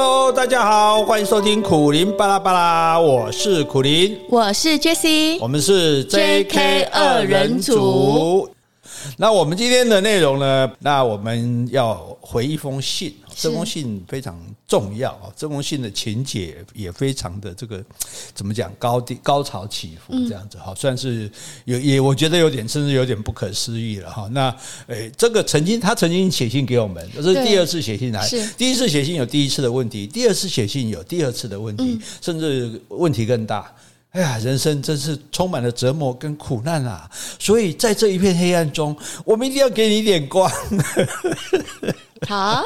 Hello，大家好，欢迎收听苦林巴拉巴拉，我是苦林，我是 Jessie，我们是 JK 二人组。那我们今天的内容呢？那我们要回一封信，这封信非常重要啊！这封信的情节也非常的这个怎么讲高低高潮起伏这样子哈，算是有也我觉得有点甚至有点不可思议了哈。那诶，这个曾经他曾经写信给我们，这是第二次写信来，第一次写信有第一次的问题，第二次写信有第二次的问题，甚至问题更大。哎呀，人生真是充满了折磨跟苦难啊！所以在这一片黑暗中，我们一定要给你一点光。好，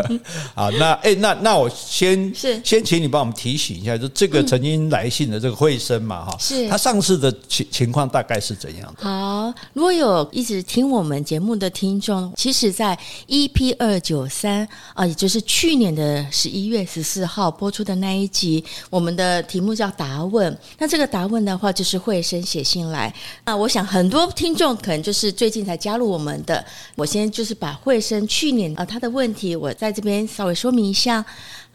好，那哎、欸，那那我先是先请你帮我们提醒一下，就这个曾经来信的这个慧生嘛，哈，是他上次的情情况大概是怎样的？好，如果有一直听我们节目的听众，其实，在 EP 二九三啊，也就是去年的十一月十四号播出的那一集，我们的题目叫答问。那这个答问的话，就是慧生写信来啊，我想很多听众可能就是最近才加入我们的，我先就是把慧生去年啊。他的问题，我在这边稍微说明一下。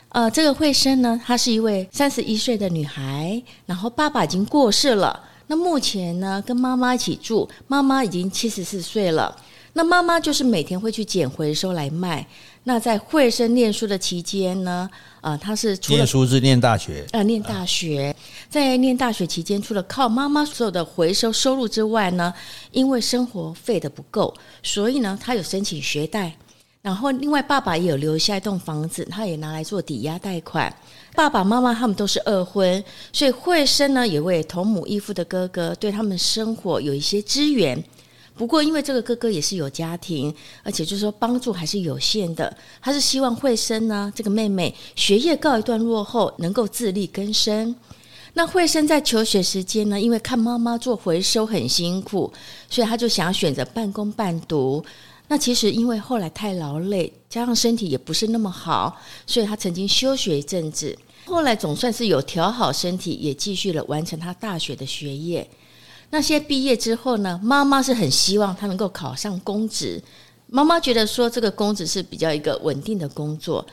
呃，这个惠生呢，她是一位三十一岁的女孩，然后爸爸已经过世了。那目前呢，跟妈妈一起住，妈妈已经七十四岁了。那妈妈就是每天会去捡回收来卖。那在惠生念书的期间呢，呃，她是除了念书是念大学，呃，念大学，在念大学期间，除了靠妈妈所有的回收收入之外呢，因为生活费的不够，所以呢，她有申请学贷。然后，另外爸爸也有留下一栋房子，他也拿来做抵押贷款。爸爸妈妈他们都是二婚，所以惠生呢也为同母异父的哥哥对他们生活有一些支援。不过，因为这个哥哥也是有家庭，而且就是说帮助还是有限的。他是希望惠生呢这个妹妹学业告一段落后能够自力更生。那惠生在求学时间呢，因为看妈妈做回收很辛苦，所以他就想要选择半工半读。那其实因为后来太劳累，加上身体也不是那么好，所以他曾经休学一阵子。后来总算是有调好身体，也继续了完成他大学的学业。那些毕业之后呢，妈妈是很希望他能够考上公职。妈妈觉得说这个公职是比较一个稳定的工作，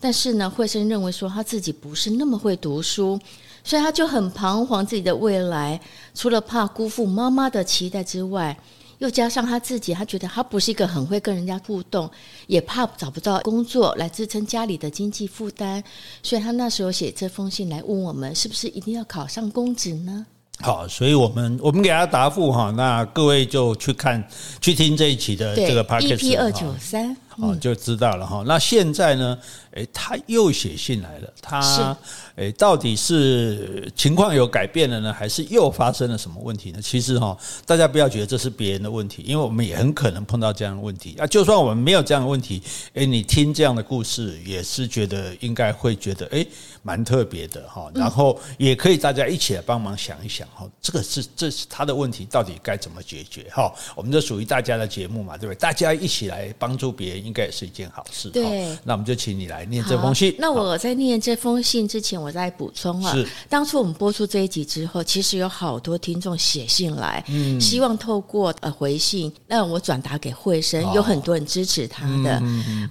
但是呢，惠生认为说他自己不是那么会读书，所以他就很彷徨自己的未来。除了怕辜负妈妈的期待之外，又加上他自己，他觉得他不是一个很会跟人家互动，也怕找不到工作来支撑家里的经济负担，所以他那时候写这封信来问我们，是不是一定要考上公职呢？好，所以我们我们给他答复哈，那各位就去看去听这一期的这个 podcast EP 二九三，哦，就知道了哈。那现在呢，诶，他又写信来了，他。诶，到底是情况有改变了呢，还是又发生了什么问题呢？其实哈，大家不要觉得这是别人的问题，因为我们也很可能碰到这样的问题啊。就算我们没有这样的问题，诶，你听这样的故事也是觉得应该会觉得诶，蛮特别的哈。然后也可以大家一起来帮忙想一想哈，这个是这是他的问题，到底该怎么解决哈？我们这属于大家的节目嘛，对不对？大家一起来帮助别人，应该也是一件好事。对，那我们就请你来念这封信。那我在念这封信之前，我再补充啊，当初我们播出这一集之后，其实有好多听众写信来，嗯，希望透过呃回信让我转达给惠生，有很多人支持他的，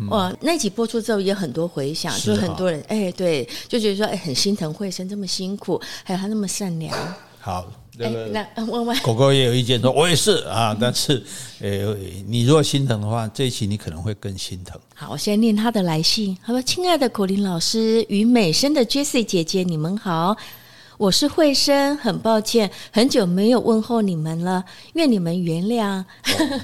哇，那集播出之后也很多回响，就很多人哎，对，就觉得说哎很心疼惠生这么辛苦，还有他那么善良。好，那问问狗狗也有意见说，我也是啊，但是呃，你如果心疼的话，这一期你可能会更心疼。好，我先念他的来信。他说：“亲爱的苦林老师与美声的 Jessie 姐姐，你们好。”我是慧生，很抱歉，很久没有问候你们了，愿你们原谅。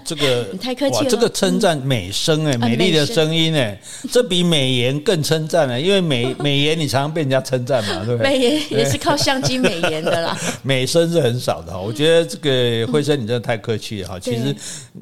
这个 你太客气了，这个称赞美声哎，美丽的声音哎，这比美颜更称赞了，因为美 美颜你常常被人家称赞嘛，对不对？美颜也是靠相机美颜的啦，美声是很少的哈。我觉得这个慧生你真的太客气了哈。其实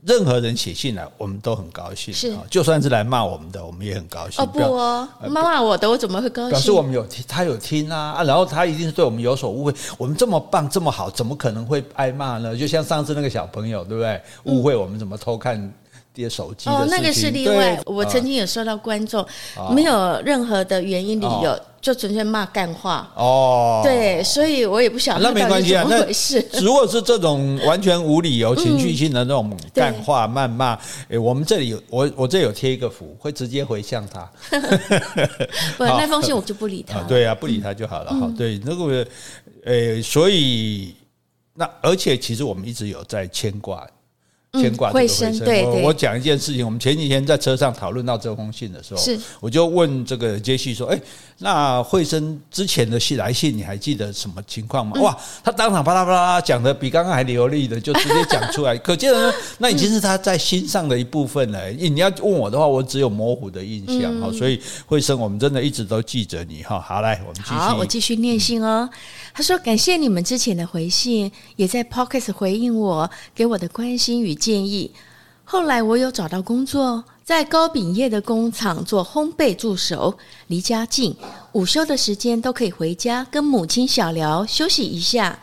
任何人写信来，我们都很高兴，是，就算是来骂我们的，我们也很高兴。哦不哦，骂我的我怎么会高兴？表示我们有听，他有听啊啊，然后他一定是对我们有。所误会，我们这么棒这么好，怎么可能会挨骂呢？就像上次那个小朋友，对不对？误会我们怎么偷看跌手机哦，那个是例外。我曾经有收到观众没有任何的原因理由，就纯粹骂干话。哦，对，所以我也不晓得那没关系啊，那。如果是这种完全无理由、情绪性的那种干话、谩骂，哎，我们这里有我我这有贴一个符，会直接回向他。不，那封信我就不理他。对啊，不理他就好了。好，对，那个，呃，所以那而且其实我们一直有在牵挂。牵挂这个慧生，对，我我讲一件事情，我们前几天在车上讨论到这封信的时候，是我就问这个杰西说：“哎，那慧生之前的信来信，你还记得什么情况吗？”哇，他当场啪啦啪啦讲的比刚刚还流利的，就直接讲出来，可见呢，那已经是他在心上的一部分了。你要问我的话，我只有模糊的印象哈，所以慧生，我们真的一直都记着你哈。好，来，我们继续，好，我继续念信哦。他说：“感谢你们之前的回信，也在 Pocket 回应我给我的关心与建议。后来我有找到工作，在糕饼业的工厂做烘焙助手，离家近，午休的时间都可以回家跟母亲小聊休息一下。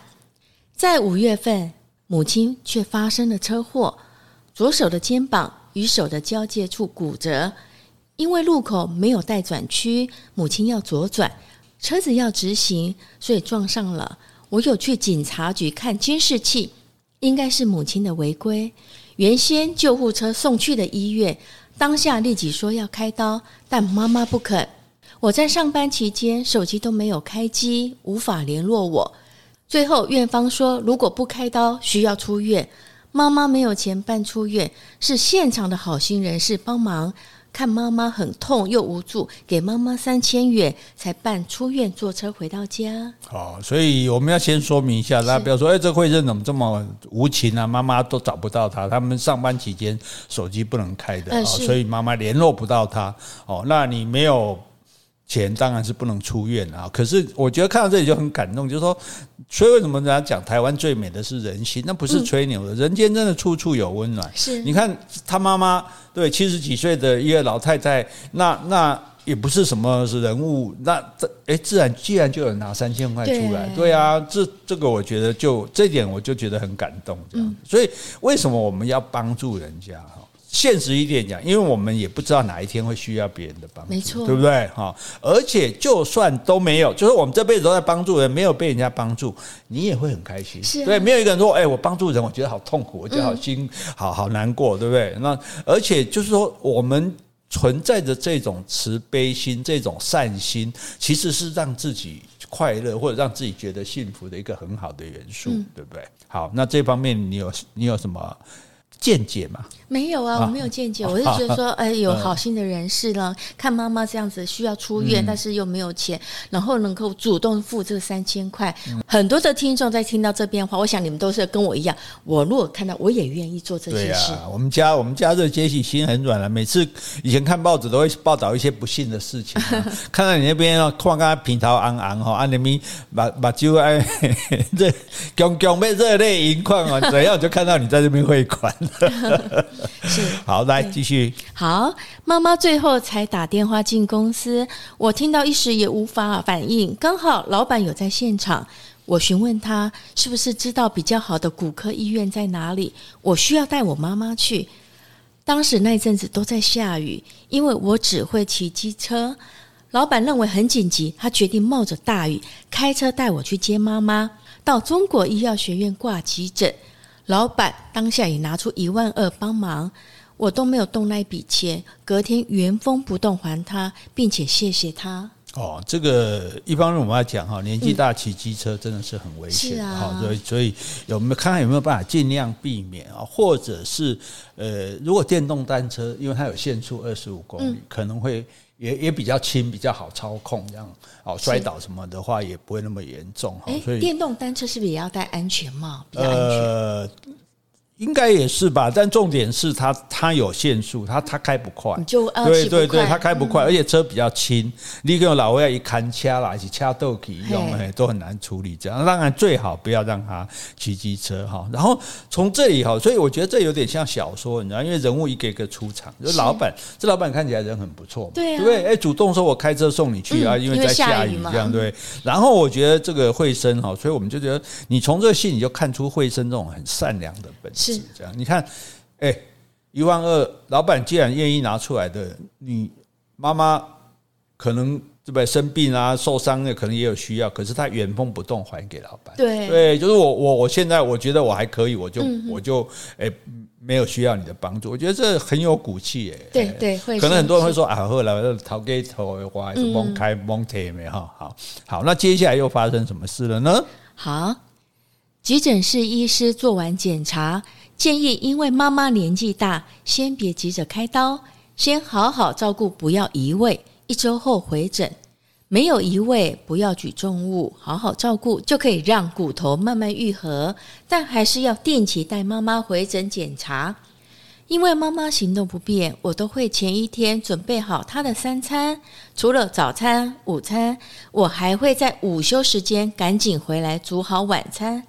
在五月份，母亲却发生了车祸，左手的肩膀与手的交界处骨折，因为路口没有待转区，母亲要左转。”车子要直行，所以撞上了。我有去警察局看监视器，应该是母亲的违规。原先救护车送去的医院，当下立即说要开刀，但妈妈不肯。我在上班期间手机都没有开机，无法联络我。最后院方说，如果不开刀，需要出院。妈妈没有钱办出院，是现场的好心人士帮忙。看妈妈很痛又无助，给妈妈三千元才办出院，坐车回到家。好，所以我们要先说明一下，大家不要说，哎，这慧珍怎么这么无情啊？妈妈都找不到他，他们上班期间手机不能开的，所以妈妈联络不到他。哦，那你没有。钱当然是不能出院啊，可是我觉得看到这里就很感动，就是说，所以为什么人家讲台湾最美的是人心？那不是吹牛的，人间真的处处有温暖。是，你看他妈妈对七十几岁的一个老太太，那那也不是什么是人物，那这哎，自然既然就有人拿三千块出来，对啊，这这个我觉得就这点我就觉得很感动，这样。所以为什么我们要帮助人家哈？现实一点讲，因为我们也不知道哪一天会需要别人的帮助，没错，对不对？哈，而且就算都没有，就是我们这辈子都在帮助人，没有被人家帮助，你也会很开心。是、啊，对，没有一个人说，哎，我帮助人，我觉得好痛苦，我觉得好心，嗯、好好难过，对不对？那而且就是说，我们存在着这种慈悲心、这种善心，其实是让自己快乐或者让自己觉得幸福的一个很好的元素，嗯、对不对？好，那这方面你有你有什么？见解嘛？没有啊，我没有见解。我是觉得说，哎，有好心的人士呢，看妈妈这样子需要出院，但是又没有钱，然后能够主动付这三千块。很多的听众在听到这边话，我想你们都是跟我一样。我如果看到，我也愿意做这些事。我们家我们家这杰西心很软了，每次以前看报纸都会报道一些不幸的事情，看到你那边哦，看刚平头昂昂哈，啊那边把把酒哎，这强强被热泪盈眶啊，怎样就看到你在这边汇款。是 好，来继续。好，妈妈最后才打电话进公司，我听到一时也无法反应。刚好老板有在现场，我询问他是不是知道比较好的骨科医院在哪里，我需要带我妈妈去。当时那阵子都在下雨，因为我只会骑机车。老板认为很紧急，他决定冒着大雨开车带我去接妈妈到中国医药学院挂急诊。老板当下也拿出一万二帮忙，我都没有动那笔钱。隔天原封不动还他，并且谢谢他。哦，这个一方面我们要讲哈，年纪大骑机车真的是很危险，好、嗯，所以所以有没有看看有没有办法尽量避免啊？或者是呃，如果电动单车，因为它有限速二十五公里，嗯、可能会。也也比较轻，比较好操控，这样哦，摔倒什么的话也不会那么严重哈。所以电动单车是不是也要戴安全帽？比较安全。呃应该也是吧，但重点是它它有限速，它它开不快，你就对对对，它开不快，而且车比较轻，你跟老外一砍掐啦，一起掐豆皮用，哎，都很难处理。这样当然最好不要让他骑机车哈。然后从这里哈，所以我觉得这有点像小说，你知道，因为人物一个一个出场，就老板，这老板看起来人很不错，对不对？哎，主动说我开车送你去啊，因为在下雨这样对。然后我觉得这个慧生哈，所以我们就觉得你从这个戏你就看出慧生这种很善良的本质。是这样，你看，哎，一万二，老板既然愿意拿出来的，你妈妈可能对不对？生病啊、受伤的，可能也有需要，可是他原封不动还给老板。对对，就是我我我现在我觉得我还可以，我就、嗯、我就哎。欸没有需要你的帮助，我觉得这很有骨气诶。对对，会可能很多人会说啊，后来逃给头的话，是蒙开蒙贴没哈。好好，那接下来又发生什么事了呢？好，急诊室医师做完检查，建议因为妈妈年纪大，先别急着开刀，先好好照顾，不要移位，一周后回诊。没有移位，不要举重物，好好照顾，就可以让骨头慢慢愈合。但还是要定期带妈妈回诊检查，因为妈妈行动不便，我都会前一天准备好她的三餐，除了早餐、午餐，我还会在午休时间赶紧回来煮好晚餐，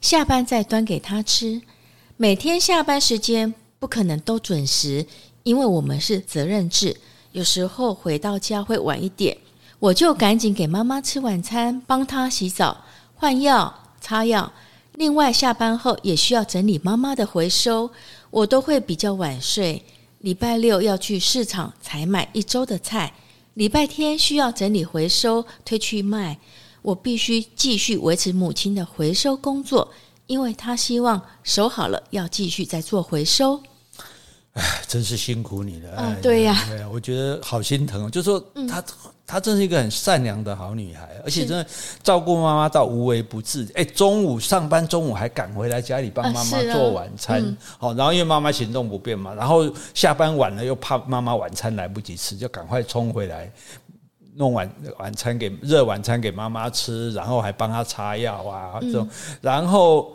下班再端给她吃。每天下班时间不可能都准时，因为我们是责任制，有时候回到家会晚一点。我就赶紧给妈妈吃晚餐，帮她洗澡、换药、擦药。另外，下班后也需要整理妈妈的回收，我都会比较晚睡。礼拜六要去市场采买一周的菜，礼拜天需要整理回收推去卖。我必须继续维持母亲的回收工作，因为她希望收好了要继续再做回收。哎，真是辛苦你了。啊、哦，对呀，对，我觉得好心疼。就说她，她、嗯、真是一个很善良的好女孩，而且真的照顾妈妈到无微不至。哎，中午上班，中午还赶回来家里帮妈妈做晚餐。好、啊嗯，然后因为妈妈行动不便嘛，然后下班晚了又怕妈妈晚餐来不及吃，就赶快冲回来弄晚晚餐给热晚餐给妈妈吃，然后还帮她擦药啊这种，嗯、然后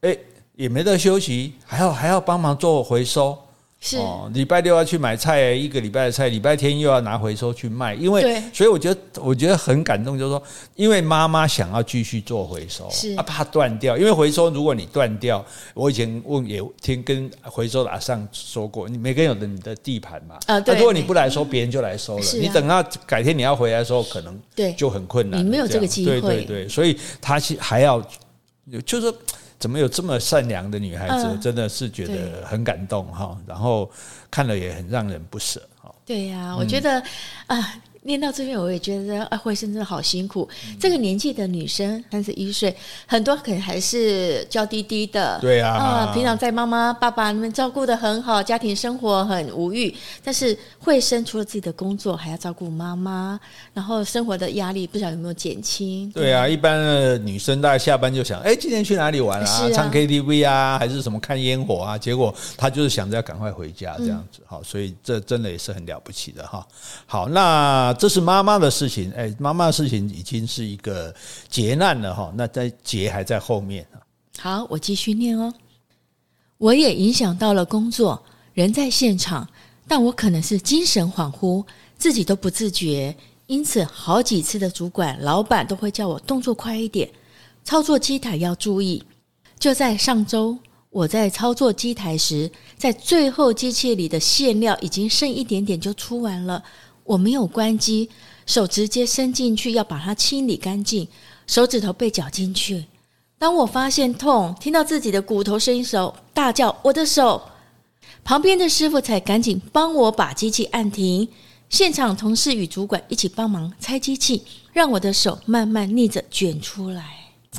哎也没得休息，还要还要帮忙做回收。是。哦，礼拜六要去买菜，一个礼拜的菜，礼拜天又要拿回收去卖，因为所以我觉得我觉得很感动，就是说，因为妈妈想要继续做回收，是。啊，怕断掉，因为回收如果你断掉，我以前问也听跟回收的阿上说过，你每个人有的你的地盘嘛，啊，对，如果你不来收，别人就来收了，你等到改天你要回来的时候，可能对。就很困难，你没有这个机会，对对对，所以他还要就是说。怎么有这么善良的女孩子？真的是觉得很感动哈，然后看了也很让人不舍哈。对呀，我觉得啊。念到这边，我也觉得啊，慧生真的好辛苦。这个年纪的女生，三十一岁，很多可能还是娇滴滴的。对啊，啊，平常在妈妈、爸爸那边照顾的很好，家庭生活很无欲。但是慧生除了自己的工作，还要照顾妈妈，然后生活的压力不晓得有没有减轻。对啊，一般的女生大概下班就想，哎，今天去哪里玩啊？啊唱 KTV 啊，还是什么看烟火啊？结果她就是想着要赶快回家这样子。好，所以这真的也是很了不起的哈。好，那。这是妈妈的事情，哎，妈妈的事情已经是一个劫难了哈，那在劫还在后面。好，我继续念哦。我也影响到了工作，人在现场，但我可能是精神恍惚，自己都不自觉，因此好几次的主管、老板都会叫我动作快一点，操作机台要注意。就在上周，我在操作机台时，在最后机器里的馅料已经剩一点点就出完了。我没有关机，手直接伸进去要把它清理干净，手指头被绞进去。当我发现痛，听到自己的骨头声音时，大叫：“我的手！”旁边的师傅才赶紧帮我把机器按停。现场同事与主管一起帮忙拆机器，让我的手慢慢逆着卷出来。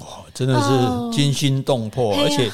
哇，真的是惊心动魄，哦、而且。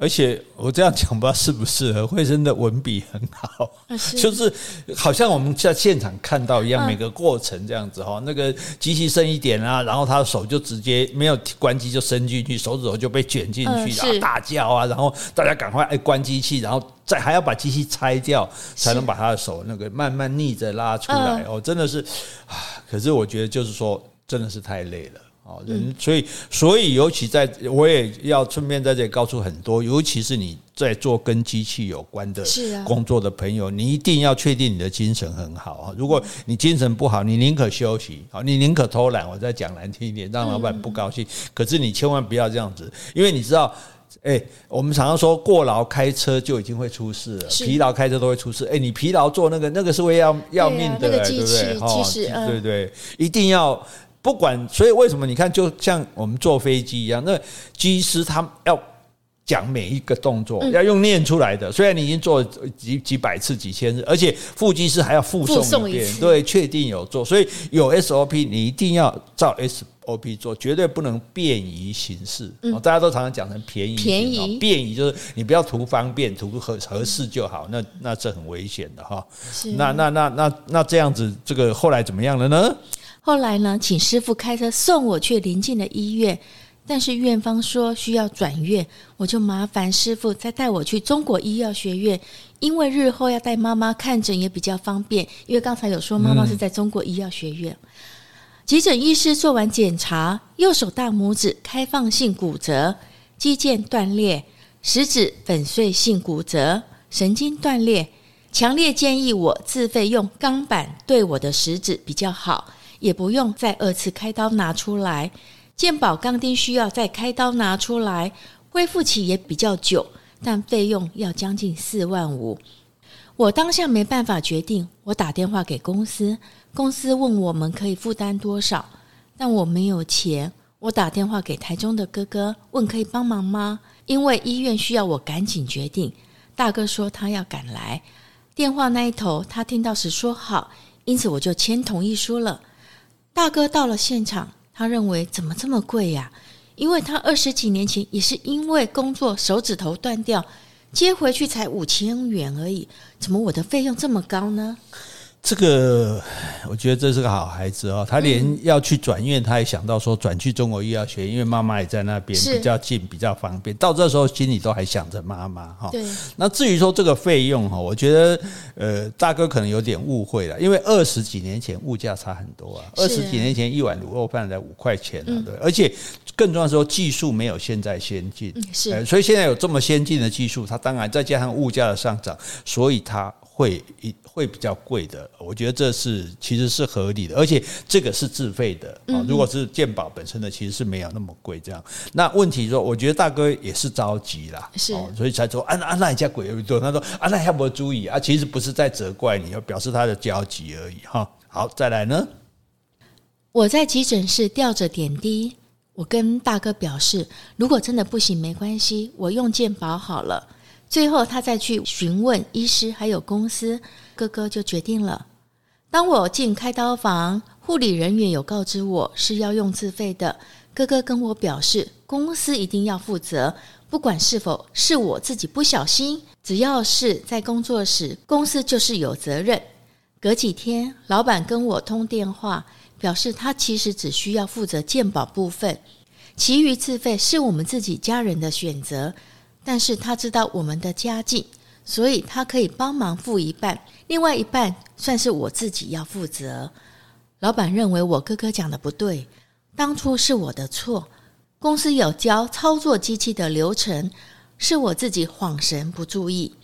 而且我这样讲不知道适不适合，慧生的文笔很好，就是好像我们在现场看到一样，每个过程这样子哈，那个机器剩一点啊，然后他的手就直接没有关机就伸进去，手指头就被卷进去，然后大叫啊，然后大家赶快哎关机器，然后再还要把机器拆掉，才能把他的手那个慢慢逆着拉出来哦，真的是啊，可是我觉得就是说真的是太累了。哦，人，所以，所以，尤其在，我也要顺便在这里告诉很多，尤其是你在做跟机器有关的工作的朋友，你一定要确定你的精神很好啊。如果你精神不好，你宁可休息，好，你宁可偷懒。我再讲难听一点，让老板不高兴。可是你千万不要这样子，因为你知道，哎，我们常常说过劳开车就已经会出事了，疲劳开车都会出事。哎，你疲劳做那个，那个是会要要命的，对不对？哈，对对，一定要。不管，所以为什么你看，就像我们坐飞机一样，那机师他要讲每一个动作，要用念出来的。虽然你已经做几几百次、几千次，而且副机师还要附送一遍，对，确定有做。所以有 SOP，你一定要照 SOP 做，绝对不能便宜行事。大家都常常讲成便宜，便宜，便宜就是你不要图方便，图合合适就好。那那这很危险的哈。那那那那那这样子，这个后来怎么样了呢？后来呢，请师傅开车送我去邻近的医院。但是院方说需要转院，我就麻烦师傅再带我去中国医药学院，因为日后要带妈妈看诊也比较方便。因为刚才有说妈妈是在中国医药学院，嗯、急诊医师做完检查，右手大拇指开放性骨折，肌腱断裂，食指粉碎性骨折，神经断裂，强烈建议我自费用钢板对我的食指比较好，也不用再二次开刀拿出来。健保钢钉需要再开刀拿出来，恢复期也比较久，但费用要将近四万五。我当下没办法决定，我打电话给公司，公司问我们可以负担多少，但我没有钱。我打电话给台中的哥哥，问可以帮忙吗？因为医院需要我赶紧决定。大哥说他要赶来，电话那一头他听到时说好，因此我就签同意书了。大哥到了现场。他认为怎么这么贵呀？因为他二十几年前也是因为工作手指头断掉，接回去才五千元而已，怎么我的费用这么高呢？这个我觉得这是个好孩子哦，他连要去转院，他也想到说转去中国医药学院，因为妈妈也在那边，比较近，比较方便。到这时候心里都还想着妈妈哈。对。那至于说这个费用哈，我觉得呃大哥可能有点误会了，因为二十几年前物价差很多啊，二十几年前一碗卤肉饭才五块钱啊，对。而且更重要的说技术没有现在先进，是。所以现在有这么先进的技术，它当然再加上物价的上涨，所以它。会一会比较贵的，我觉得这是其实是合理的，而且这个是自费的啊。如果是健保本身的，其实是没有那么贵。这样，那问题说，我觉得大哥也是着急啦，是，所以才说啊啊那一家鬼又多。他说啊那要不要注意啊？其实不是在责怪你，要表示他的焦急而已哈。好，再来呢，我在急诊室吊着点滴，我跟大哥表示，如果真的不行没关系，我用健保好了。最后，他再去询问医师还有公司，哥哥就决定了。当我进开刀房，护理人员有告知我是要用自费的。哥哥跟我表示，公司一定要负责，不管是否是我自己不小心，只要是在工作时，公司就是有责任。隔几天，老板跟我通电话，表示他其实只需要负责鉴保部分，其余自费是我们自己家人的选择。但是他知道我们的家境，所以他可以帮忙付一半，另外一半算是我自己要负责。老板认为我哥哥讲的不对，当初是我的错，公司有教操作机器的流程，是我自己恍神不注意。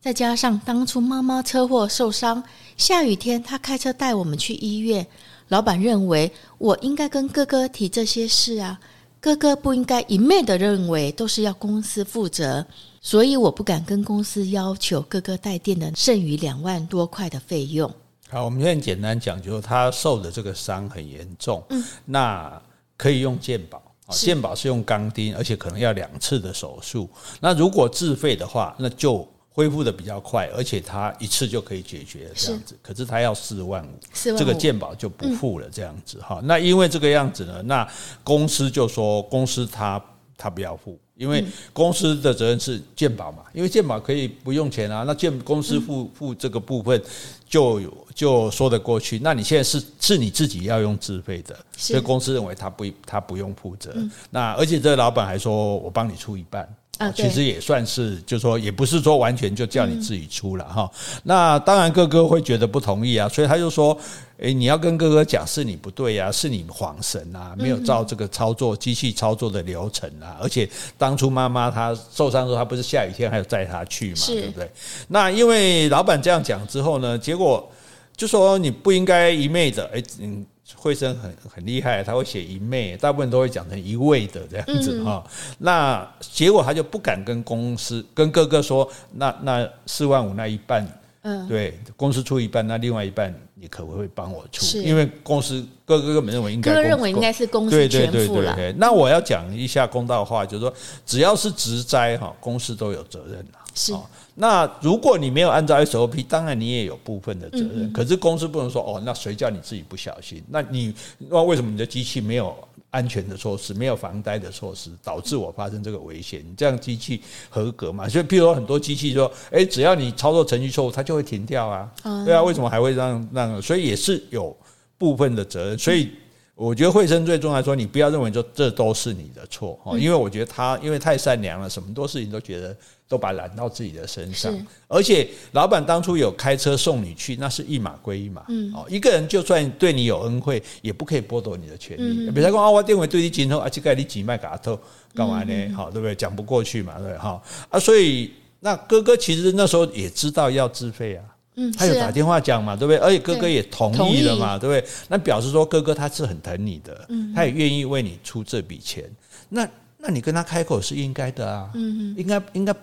再加上当初妈妈车祸受伤，下雨天他开车带我们去医院，老板认为我应该跟哥哥提这些事啊。哥哥不应该一昧的认为都是要公司负责，所以我不敢跟公司要求哥哥带电的剩余两万多块的费用。好，我们现在简单讲，就是他受的这个伤很严重，嗯，那可以用健保，健保是用钢钉，而且可能要两次的手术。那如果自费的话，那就。恢复的比较快，而且他一次就可以解决这样子。是，可是他要四万五，这个健保就不付了这样子哈。嗯、那因为这个样子呢，那公司就说公司他他不要付，因为公司的责任是健保嘛，因为健保可以不用钱啊。那健公司付付这个部分就就说得过去。那你现在是是你自己要用自费的，所以公司认为他不他不用负责。那而且这个老板还说我帮你出一半。啊，其实也算是，就是说，也不是说完全就叫你自己出了哈。嗯、那当然，哥哥会觉得不同意啊，所以他就说：“诶，你要跟哥哥讲，是你不对呀，是你晃神啊，没有照这个操作机器操作的流程啊。而且当初妈妈她受伤的时候，她不是下雨天还要载她去嘛，对不对？那因为老板这样讲之后呢，结果就说你不应该一昧的，诶，嗯。”惠生很很厉害，他会写一昧，大部分都会讲成一位的这样子哈。嗯、那结果他就不敢跟公司跟哥哥说，那那四万五那一半嗯，对，公司出一半，那另外一半你可不可以帮我出？因为公司哥哥根本认为应该，哥哥认为应该是公司全付了。那我要讲一下公道话，就是说，只要是职灾哈，公司都有责任。是。那如果你没有按照 SOP，当然你也有部分的责任。可是公司不能说哦，那谁叫你自己不小心？那你那为什么你的机器没有安全的措施，没有防呆的措施，导致我发生这个危险？你这样机器合格吗？所以，譬如说很多机器说，哎，只要你操作程序错误，它就会停掉啊。对啊，为什么还会让让？所以也是有部分的责任。所以我觉得惠生最重要说，你不要认为说这都是你的错哈，因为我觉得他因为太善良了，什么多事情都觉得。都把揽到自己的身上，而且老板当初有开车送你去，那是一码归一码。嗯，哦，一个人就算对你有恩惠，也不可以剥夺你的权利。比如说啊，我电话对你紧后啊，这个你几卖嘎头干嘛呢？好，对不对？讲不过去嘛，对不对？哈啊，所以那哥哥其实那时候也知道要自费啊，嗯，他有打电话讲嘛，对不对？而且哥哥也同意了嘛，对不对？那表示说哥哥他是很疼你的，嗯，他也愿意为你出这笔钱。那那你跟他开口是应该的啊，嗯，应该应该。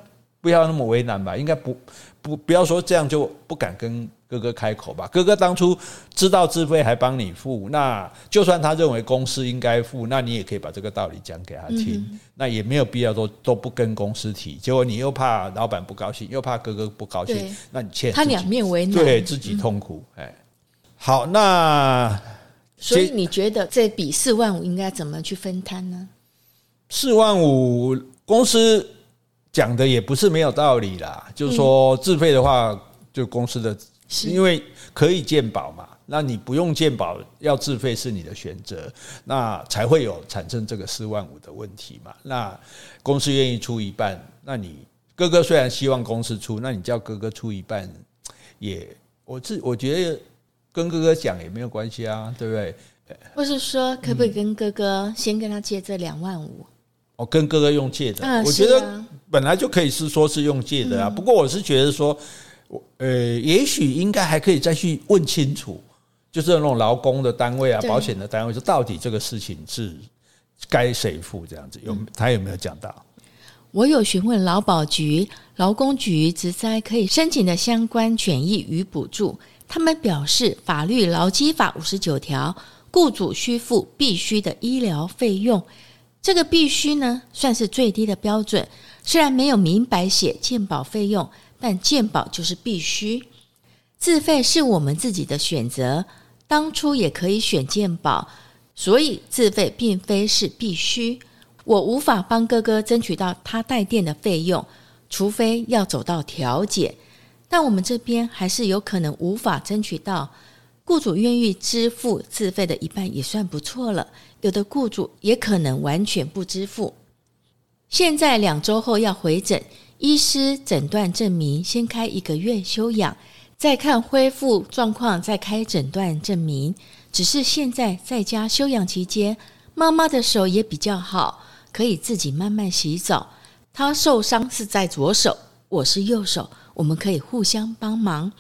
不要那么为难吧，应该不不不要说这样就不敢跟哥哥开口吧。哥哥当初知道自费还帮你付，那就算他认为公司应该付，那你也可以把这个道理讲给他听。嗯、那也没有必要都都不跟公司提，结果你又怕老板不高兴，又怕哥哥不高兴，那你欠他两面为难，对自己痛苦。哎、嗯，好，那所以你觉得这笔四万五应该怎么去分摊呢？四万五公司。讲的也不是没有道理啦，就是说自费的话，就公司的，因为可以鉴保嘛，那你不用鉴保要自费是你的选择，那才会有产生这个四万五的问题嘛。那公司愿意出一半，那你哥哥虽然希望公司出，那你叫哥哥出一半，也我自我觉得跟哥哥讲也没有关系啊，对不对？或是说可不可以跟哥哥先跟他借这两万五？我跟哥哥用借的，我觉得。本来就可以是说是用借的啊，不过我是觉得说，呃，也许应该还可以再去问清楚，就是那种劳工的单位啊、保险的单位，说到底这个事情是该谁付这样子？有他有没有讲到？我有询问劳保局、劳工局职灾可以申请的相关权益与补助，他们表示，法律劳基法五十九条，雇主需付必须的医疗费用，这个必须呢，算是最低的标准。虽然没有明白写鉴保费用，但鉴保就是必须。自费是我们自己的选择，当初也可以选鉴保，所以自费并非是必须。我无法帮哥哥争取到他带电的费用，除非要走到调解。但我们这边还是有可能无法争取到，雇主愿意支付自费的一半也算不错了。有的雇主也可能完全不支付。现在两周后要回诊，医师诊断证明先开一个月休养，再看恢复状况，再开诊断证明。只是现在在家休养期间，妈妈的手也比较好，可以自己慢慢洗澡。她受伤是在左手，我是右手，我们可以互相帮忙。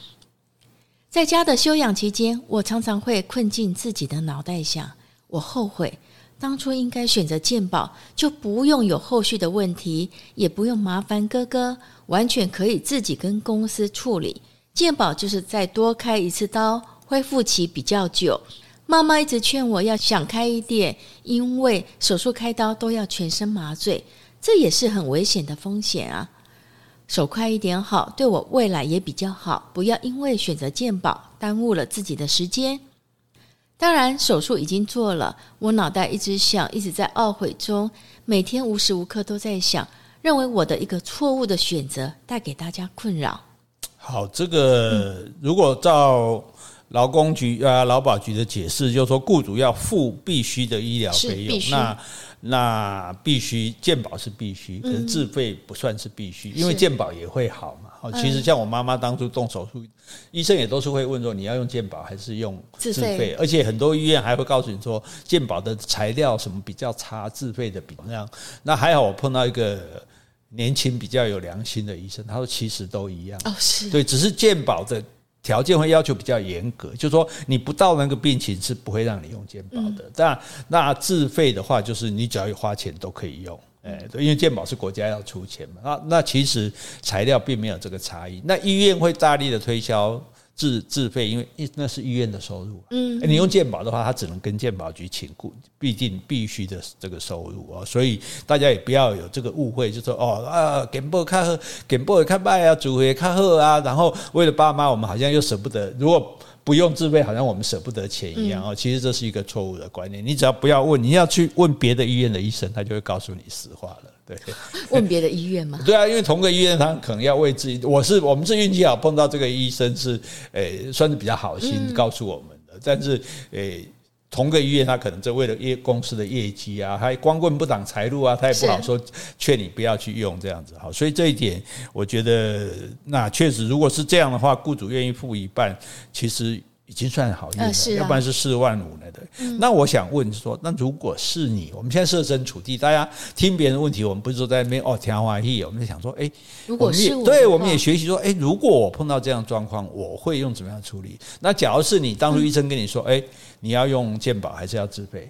在家的休养期间，我常常会困进自己的脑袋想，我后悔。当初应该选择健保，就不用有后续的问题，也不用麻烦哥哥，完全可以自己跟公司处理。健保就是再多开一次刀，恢复期比较久。妈妈一直劝我要想开一点，因为手术开刀都要全身麻醉，这也是很危险的风险啊。手快一点好，对我未来也比较好，不要因为选择健保耽误了自己的时间。当然，手术已经做了，我脑袋一直想，一直在懊悔中，每天无时无刻都在想，认为我的一个错误的选择带给大家困扰。好，这个如果照劳工局啊、劳保局的解释，就是说雇主要付必须的医疗费用，那。那必须健保是必须，可是自费不算是必须，因为健保也会好嘛。好，其实像我妈妈当初动手术，医生也都是会问说，你要用健保还是用自费，而且很多医院还会告诉你说健保的材料什么比较差，自费的比那样。那还好我碰到一个年轻比较有良心的医生，他说其实都一样哦，是对，只是健保的。条件会要求比较严格，就是说你不到那个病情是不会让你用健保的。但那自费的话，就是你只要有花钱都可以用。哎，对，因为健保是国家要出钱嘛。那那其实材料并没有这个差异。那医院会大力的推销自自费，因为那是医院的收入。嗯，你用健保的话，他只能跟健保局请顾，毕竟必须的这个收入啊。所以大家也不要有这个误会，就说哦啊，健保看好，健保看卖啊，主会看好啊。然后为了爸妈，我们好像又舍不得。如果不用自费，好像我们舍不得钱一样哦。其实这是一个错误的观念。你只要不要问，你要去问别的医院的医生，他就会告诉你实话了。对，问别的医院吗？对啊，因为同个医院，他可能要为自己。我是我们是运气好，碰到这个医生是诶，算是比较好心告诉我们的。但是诶。同个医院，他可能就为了业公司的业绩啊，还光棍不挡财路啊，他也不好说劝你不要去用这样子哈。所以这一点，我觉得那确实，如果是这样的话，雇主愿意付一半，其实。已经算好运了，要不然是四万五了的。那我想问说，那如果是你，我们现在设身处地，大家听别人的问题，我们不是说在那边哦调话意，我们就想说，哎，如果是我，对，我们也学习说，哎，如果我碰到这样状况，我会用怎么样处理？那假如是你，当初医生跟你说，哎，你要用健保还是要自费？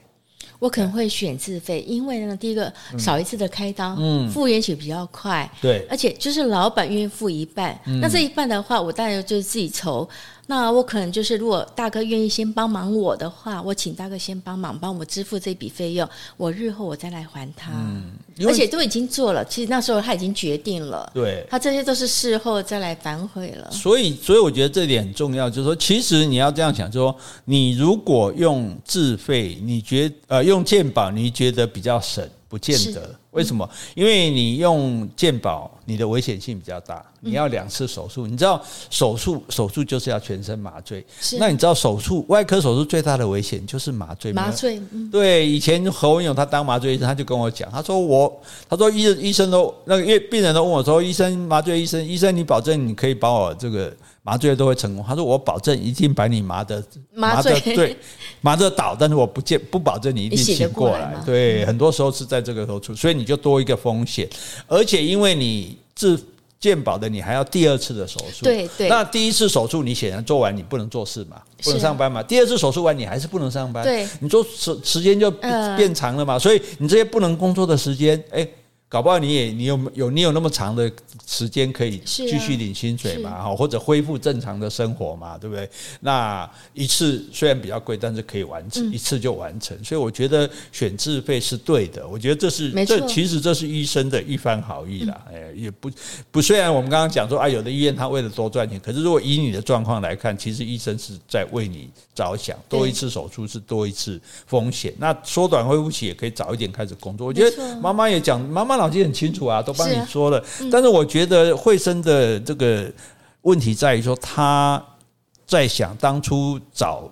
我可能会选自费，因为呢，第一个少一次的开刀，嗯，复原起比较快，对，而且就是老板愿意付一半，那这一半的话，我当然就是自己筹。那我可能就是，如果大哥愿意先帮忙我的话，我请大哥先帮忙帮我支付这笔费用，我日后我再来还他。嗯，而且都已经做了，其实那时候他已经决定了，对，他这些都是事后再来反悔了。所以，所以我觉得这点很重要，就是说，其实你要这样想，就是说，你如果用自费，你觉得呃用健保，你觉得比较省。不见得，为什么？因为你用健保，你的危险性比较大，你要两次手术。你知道手术手术就是要全身麻醉，那你知道手术外科手术最大的危险就是麻醉。麻醉，对。以前何文勇他当麻醉医生，他就跟我讲，他说我，他说医医生都那个因为病人都问我说，医生麻醉医生医生，你保证你可以把我这个。麻醉都会成功。他说：“我保证一定把你麻的麻醉对麻的倒，但是我不见不保证你一定醒过来。对，很多时候是在这个时候出，所以你就多一个风险。而且因为你自健保的，你还要第二次的手术。对对。那第一次手术你显然做完，你不能做事嘛，不能上班嘛。第二次手术完，你还是不能上班。对，你做时时间就变长了嘛。所以你这些不能工作的时间，哎。”搞不好你也你有有你有那么长的时间可以继续领薪水嘛？哈，或者恢复正常的生活嘛？对不对？那一次虽然比较贵，但是可以完成一次就完成。所以我觉得选自费是对的。我觉得这是这其实这是医生的一番好意啦。哎，也不不，虽然我们刚刚讲说啊，有的医院他为了多赚钱，可是如果以你的状况来看，其实医生是在为你着想。多一次手术是多一次风险。那缩短恢复期也可以早一点开始工作。我觉得妈妈也讲，妈妈。脑筋很清楚啊，都帮你说了。但是我觉得惠生的这个问题在于说，他在想当初找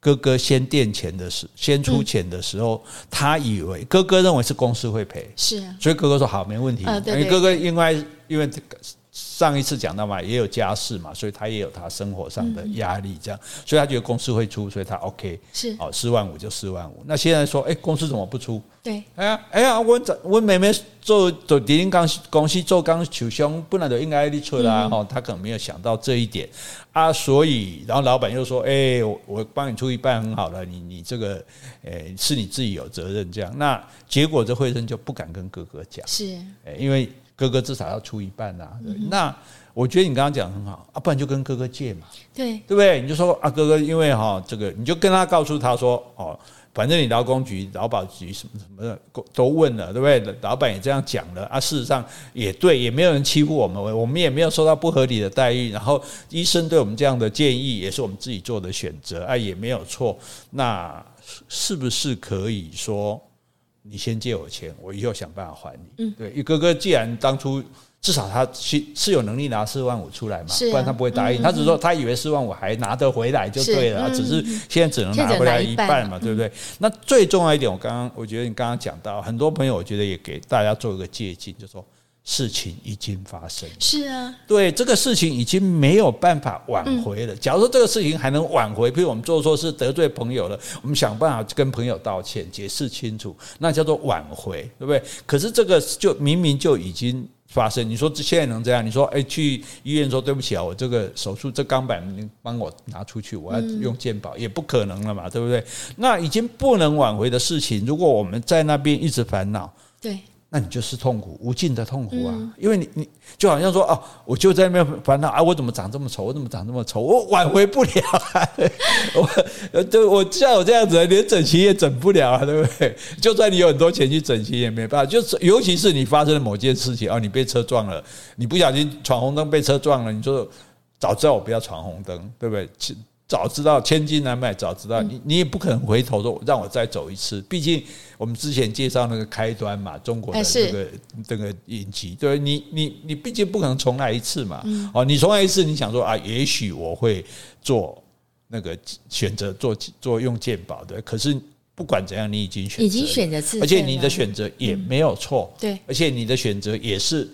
哥哥先垫钱的时，先出钱的时候，他以为哥哥认为是公司会赔，是，所以哥哥说好，没问题。因为哥哥应该因为这个。上一次讲到嘛，也有家事嘛，所以他也有他生活上的压力，这样，所以他觉得公司会出，所以他 OK，是，好，四万五就四万五。那现在说，哎，公司怎么不出？对，哎呀，哎呀，我我妹妹做做电影公司，公司做刚受伤，本来就应该你出啦，哈，他可能没有想到这一点啊，所以，然后老板又说，哎，我我帮你出一半很好了，你你这个，哎，是你自己有责任这样，那结果这慧生就不敢跟哥哥讲，是，哎，因为。哥哥至少要出一半呐、啊，那我觉得你刚刚讲的很好啊，不然就跟哥哥借嘛，对对不对？你就说啊，哥哥，因为哈这个，你就跟他告诉他说哦，反正你劳工局、劳保局什么什么的都问了，对不对？老板也这样讲了啊，事实上也对，也没有人欺负我们，我们也没有受到不合理的待遇。然后医生对我们这样的建议也是我们自己做的选择啊，也没有错。那是不是可以说？你先借我钱，我以后想办法还你。嗯，对，哥哥既然当初至少他是是有能力拿四万五出来嘛，不然他不会答应。他只是说他以为四万五还拿得回来就对了，只是现在只能拿回来一半嘛，对不对？那最重要一点，我刚刚我觉得你刚刚讲到很多朋友，我觉得也给大家做一个借鉴，就是说。事情已经发生，是啊，对，这个事情已经没有办法挽回了。假如说这个事情还能挽回，比如我们做错事得罪朋友了，我们想办法跟朋友道歉，解释清楚，那叫做挽回，对不对？可是这个就明明就已经发生，你说现在能这样？你说，哎，去医院说对不起啊，我这个手术这钢板你帮我拿出去，我要用健保，也不可能了嘛，对不对？那已经不能挽回的事情，如果我们在那边一直烦恼，对。那你就是痛苦，无尽的痛苦啊！嗯、因为你你就好像说哦，我就在那边烦恼啊，我怎么长这么丑？我怎么长这么丑？我挽回不了啊！我对我像我这样子，连整形也整不了啊，对不对？就算你有很多钱去整形，也没办法。就是尤其是你发生了某件事情啊，你被车撞了，你不小心闯红灯被车撞了，你说早知道我不要闯红灯，对不对？早知道千金难买，早知道你你也不可能回头说让我再走一次。毕竟我们之前介绍那个开端嘛，中国的这个这个影集，对你你你毕竟不可能重来一次嘛。哦，你重来一次，你想说啊，也许我会做那个选择做做用鉴宝的。可是不管怎样，你已经选择，已经选择，而且你的选择也没有错。对，而且你的选择也是。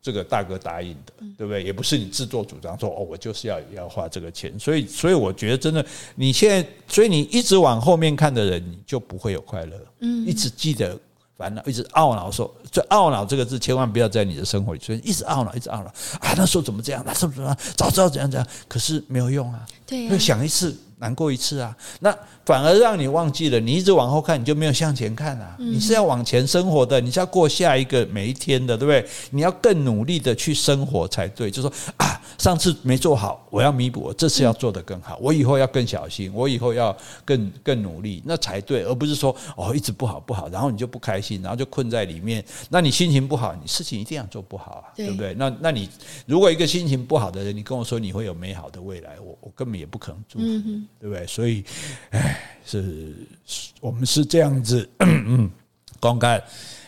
这个大哥答应的，对不对？也不是你自作主张说哦，我就是要要花这个钱，所以所以我觉得真的，你现在所以你一直往后面看的人，你就不会有快乐。嗯，一直记得烦恼，一直懊恼说，这懊恼这个字千万不要在你的生活里出现，一直懊恼，一直懊恼啊！那时候怎么这样？那时候怎么样？早知道怎样怎样，可是没有用啊。对啊，会想一次。难过一次啊，那反而让你忘记了。你一直往后看，你就没有向前看啊。你是要往前生活的，你是要过下一个每一天的，对不对？你要更努力的去生活才对。就说啊，上次没做好，我要弥补，我这次要做得更好，我以后要更小心，我以后要更更努力，那才对，而不是说哦一直不好不好，然后你就不开心，然后就困在里面。那你心情不好，你事情一定要做不好啊，对不对？那那你如果一个心情不好的人，你跟我说你会有美好的未来，我我根本也不可能祝福，对不对？所以。哎，是，我们是这样子，嗯，公开，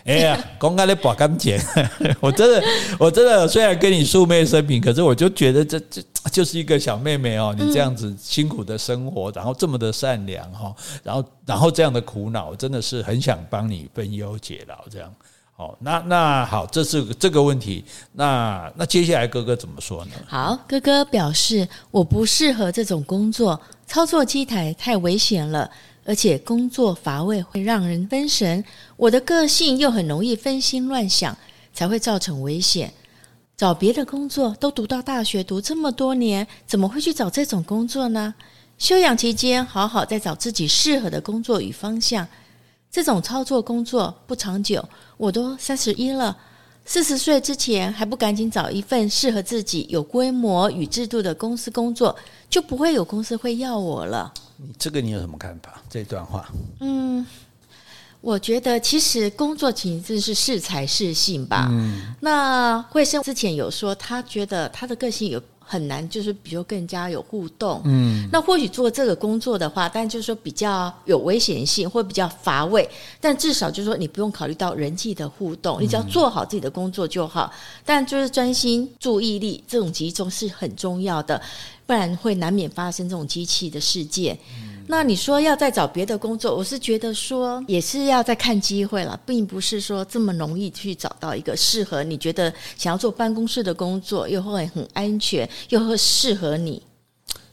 哎呀，公开的把干净，我真的，我真的，虽然跟你素昧生平，可是我就觉得这这就是一个小妹妹哦，你这样子辛苦的生活，然后这么的善良哈，然后然后这样的苦恼，真的是很想帮你分忧解劳这样。哦，那那好，这是这个问题。那那接下来哥哥怎么说呢？好，哥哥表示我不适合这种工作，操作机台太危险了，而且工作乏味，会让人分神。我的个性又很容易分心乱想，才会造成危险。找别的工作，都读到大学，读这么多年，怎么会去找这种工作呢？休养期间，好好再找自己适合的工作与方向。这种操作工作不长久，我都三十一了，四十岁之前还不赶紧找一份适合自己、有规模与制度的公司工作，就不会有公司会要我了。你这个你有什么看法？这段话，嗯，我觉得其实工作其实是适才适性吧。嗯，那惠生之前有说，他觉得他的个性有。很难，就是比如更加有互动。嗯，那或许做这个工作的话，但就是说比较有危险性，或比较乏味。但至少就是说，你不用考虑到人际的互动，你只要做好自己的工作就好。但就是专心注意力这种集中是很重要的，不然会难免发生这种机器的事件。那你说要再找别的工作，我是觉得说也是要再看机会了，并不是说这么容易去找到一个适合你觉得想要做办公室的工作，又会很安全，又会适合你。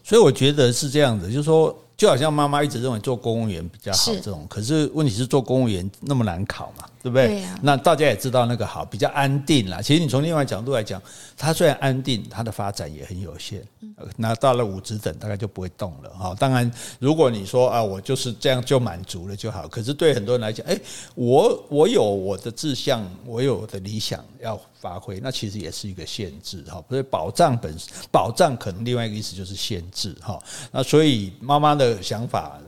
所以我觉得是这样子，就是说。就好像妈妈一直认为做公务员比较好，这种，可是问题是做公务员那么难考嘛，对不对？对啊。那大家也知道那个好，比较安定啦。其实你从另外角度来讲，它虽然安定，它的发展也很有限。那到了五指等，大概就不会动了哈。当然，如果你说啊，我就是这样就满足了就好。可是对很多人来讲，诶，我我有我的志向，我有我的理想要发挥，那其实也是一个限制哈。所以保障本保障可能另外一个意思就是限制哈。那所以妈妈的想法就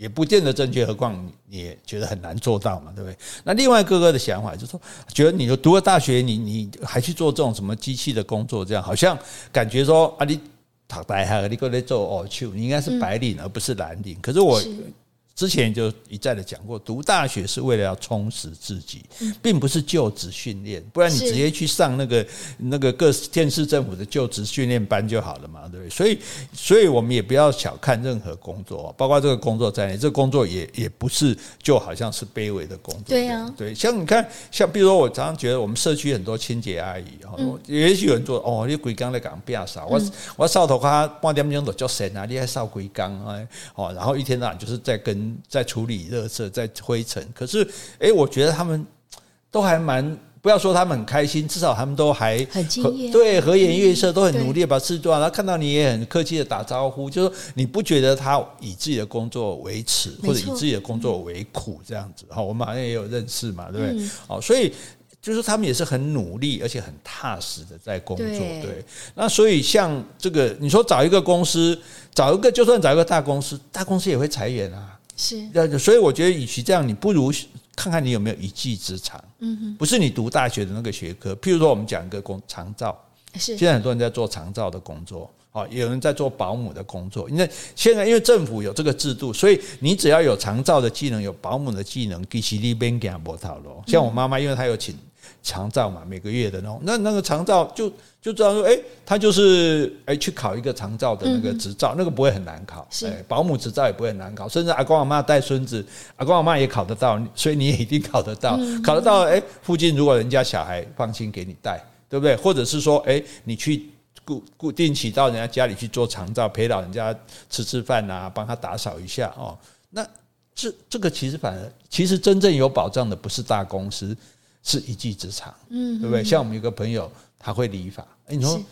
也不见得正确，何况你也觉得很难做到嘛，对不对？那另外哥哥的想法就是说，觉得你就读了大学，你你还去做这种什么机器的工作，这样好像感觉说啊，你读大学你过来做哦，你应该是白领而不是蓝领。可是我。之前就一再的讲过，读大学是为了要充实自己，并不是就职训练。不然你直接去上那个那个各县市政府的就职训练班就好了嘛，对不对？所以，所以我们也不要小看任何工作，包括这个工作在内，这个工作也也不是就好像是卑微的工作。对呀，对，像你看，像比如说，我常常觉得我们社区很多清洁阿姨哈，也许有人说哦，你规工在讲比较少，我我扫头发半点钟都叫神啊，你还扫规工哎，哦，然后一天到晚就是在跟。在处理垃圾，在灰尘。可是，诶，我觉得他们都还蛮不要说他们很开心，至少他们都还很敬业，对，和颜悦色，都很努力把事做完。他看到你也很客气的打招呼，就是你不觉得他以自己的工作为耻，或者以自己的工作为苦这样子？哈，我们好像也有认识嘛，对不对？好，所以就是他们也是很努力，而且很踏实的在工作。对，那所以像这个，你说找一个公司，找一个就算找一个大公司，大公司也会裁员啊。是，所以我觉得与其这样，你不如看看你有没有一技之长。嗯哼，不是你读大学的那个学科。譬如说，我们讲一个工长照，是现在很多人在做长照的工作，哦，有人在做保姆的工作。因为现在因为政府有这个制度，所以你只要有长照的技能，有保姆的技能，其实你免惊无头路。像我妈妈，因为她有请。长照嘛，每个月的那种，那那个长照就就知道说，哎，他就是哎去考一个长照的那个执照，那个不会很难考，哎，保姆执照也不会很难考，甚至阿公阿妈带孙子，阿公阿妈也考得到，所以你也一定考得到，考得到，哎，附近如果人家小孩放心给你带，对不对？或者是说，哎，你去固固定期到人家家里去做长照，陪老人家吃吃饭啊，帮他打扫一下哦，那这这个其实反而其实真正有保障的不是大公司。是一技之长，嗯，对不对？像我们有个朋友，他会理法。哎、你说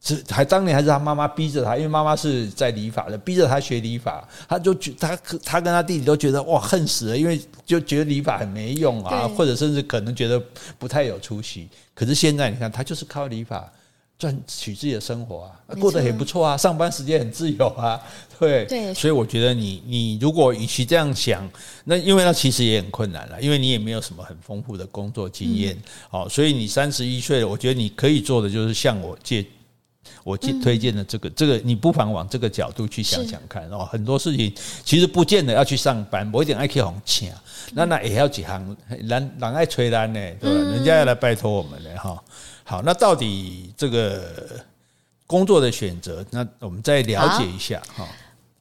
是还当年还是他妈妈逼着他，因为妈妈是在理法的，逼着他学理法，他就觉他他跟他弟弟都觉得哇恨死了，因为就觉得理法很没用啊，或者甚至可能觉得不太有出息。可是现在你看，他就是靠理发。赚取自己的生活啊，过得很不错啊，上班时间很自由啊，对，对，所以我觉得你你如果与其这样想，那因为那其实也很困难了，因为你也没有什么很丰富的工作经验，好，所以你三十一岁了，我觉得你可以做的就是向我借我借推荐的这个这个，你不妨往这个角度去想想看哦，很多事情其实不见得要去上班，我一点爱去红请，那那也要几行人人爱催单呢，对吧？人家要来拜托我们的哈。好，那到底这个工作的选择，那我们再了解一下哈。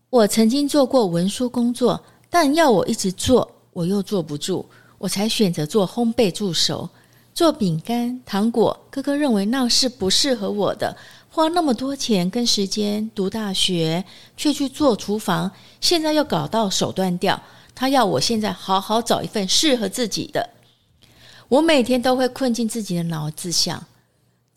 我曾经做过文书工作，但要我一直做，我又坐不住，我才选择做烘焙助手，做饼干、糖果。哥哥认为那是不适合我的，花那么多钱跟时间读大学，却去做厨房，现在又搞到手断掉。他要我现在好好找一份适合自己的。我每天都会困进自己的脑子想。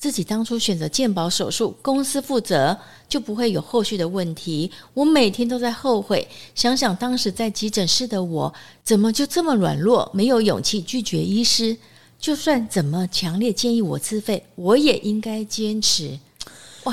自己当初选择健保手术，公司负责就不会有后续的问题。我每天都在后悔，想想当时在急诊室的我，怎么就这么软弱，没有勇气拒绝医师？就算怎么强烈建议我自费，我也应该坚持。哇，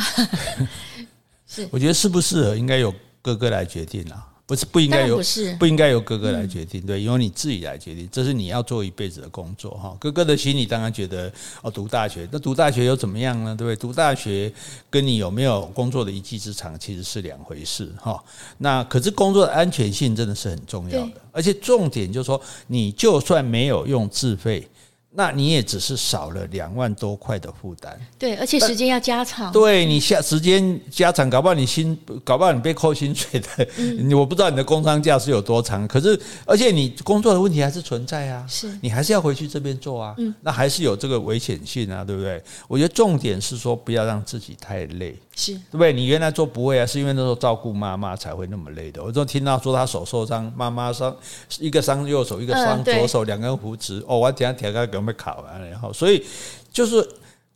是，我觉得适不适合应该由哥哥来决定啊。不是不应该由不，不应该由哥哥来决定，对，由你自己来决定，这是你要做一辈子的工作哈。哥哥的心里当然觉得哦，读大学，那读大学又怎么样呢？对不对？读大学跟你有没有工作的一技之长其实是两回事哈。那可是工作的安全性真的是很重要的，而且重点就是说，你就算没有用自费。那你也只是少了两万多块的负担，对，而且时间要加长。对，你下时间加长，搞不好你薪，搞不好你被扣薪水的。嗯，我不知道你的工伤假是有多长，可是而且你工作的问题还是存在啊，是你还是要回去这边做啊，嗯，那还是有这个危险性啊，对不对？我觉得重点是说不要让自己太累。是对不对？你原来做不会啊，是因为那时候照顾妈妈才会那么累的。我就听到说他手受伤，妈妈伤一个伤右手，一个伤左手，两根胡子。哦，我天天给我们考完了，然后所以就是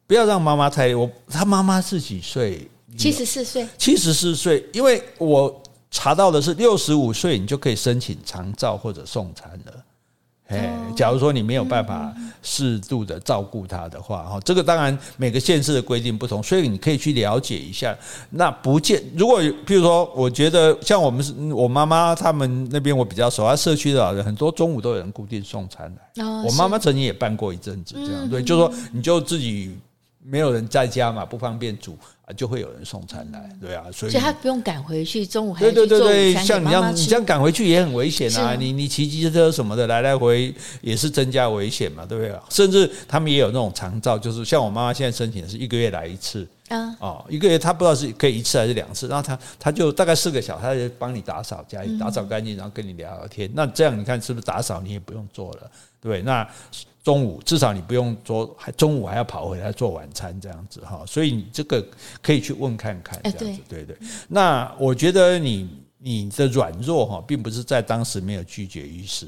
不要让妈妈太累。我他妈妈是几岁？七十四岁。七十四岁，因为我查到的是六十五岁你就可以申请长照或者送餐了。哎，假如说你没有办法适度的照顾他的话，哈，这个当然每个县市的规定不同，所以你可以去了解一下。那不见，如果譬如说，我觉得像我们是我妈妈他们那边我比较熟，啊，社区的老人很多中午都有人固定送餐来。我妈妈曾经也办过一阵子这样，对，就是说你就自己没有人在家嘛，不方便煮。啊，就会有人送餐来，对啊，所以，他不用赶回去，中午还对对对对，像你这样，你这样赶回去也很危险啊！你你骑机车什么的来来回也是增加危险嘛，对不对？甚至他们也有那种长照，就是像我妈妈现在申请的是一个月来一次啊，哦，一个月他不知道是可以一次还是两次，然后他他就大概四个小时，他就帮你打扫家里，打扫干净，然后跟你聊聊天。那这样你看是不是打扫你也不用做了，对，那。中午至少你不用做，还中午还要跑回来做晚餐这样子哈，所以你这个可以去问看看这样子，对对。那我觉得你你的软弱哈，并不是在当时没有拒绝医师，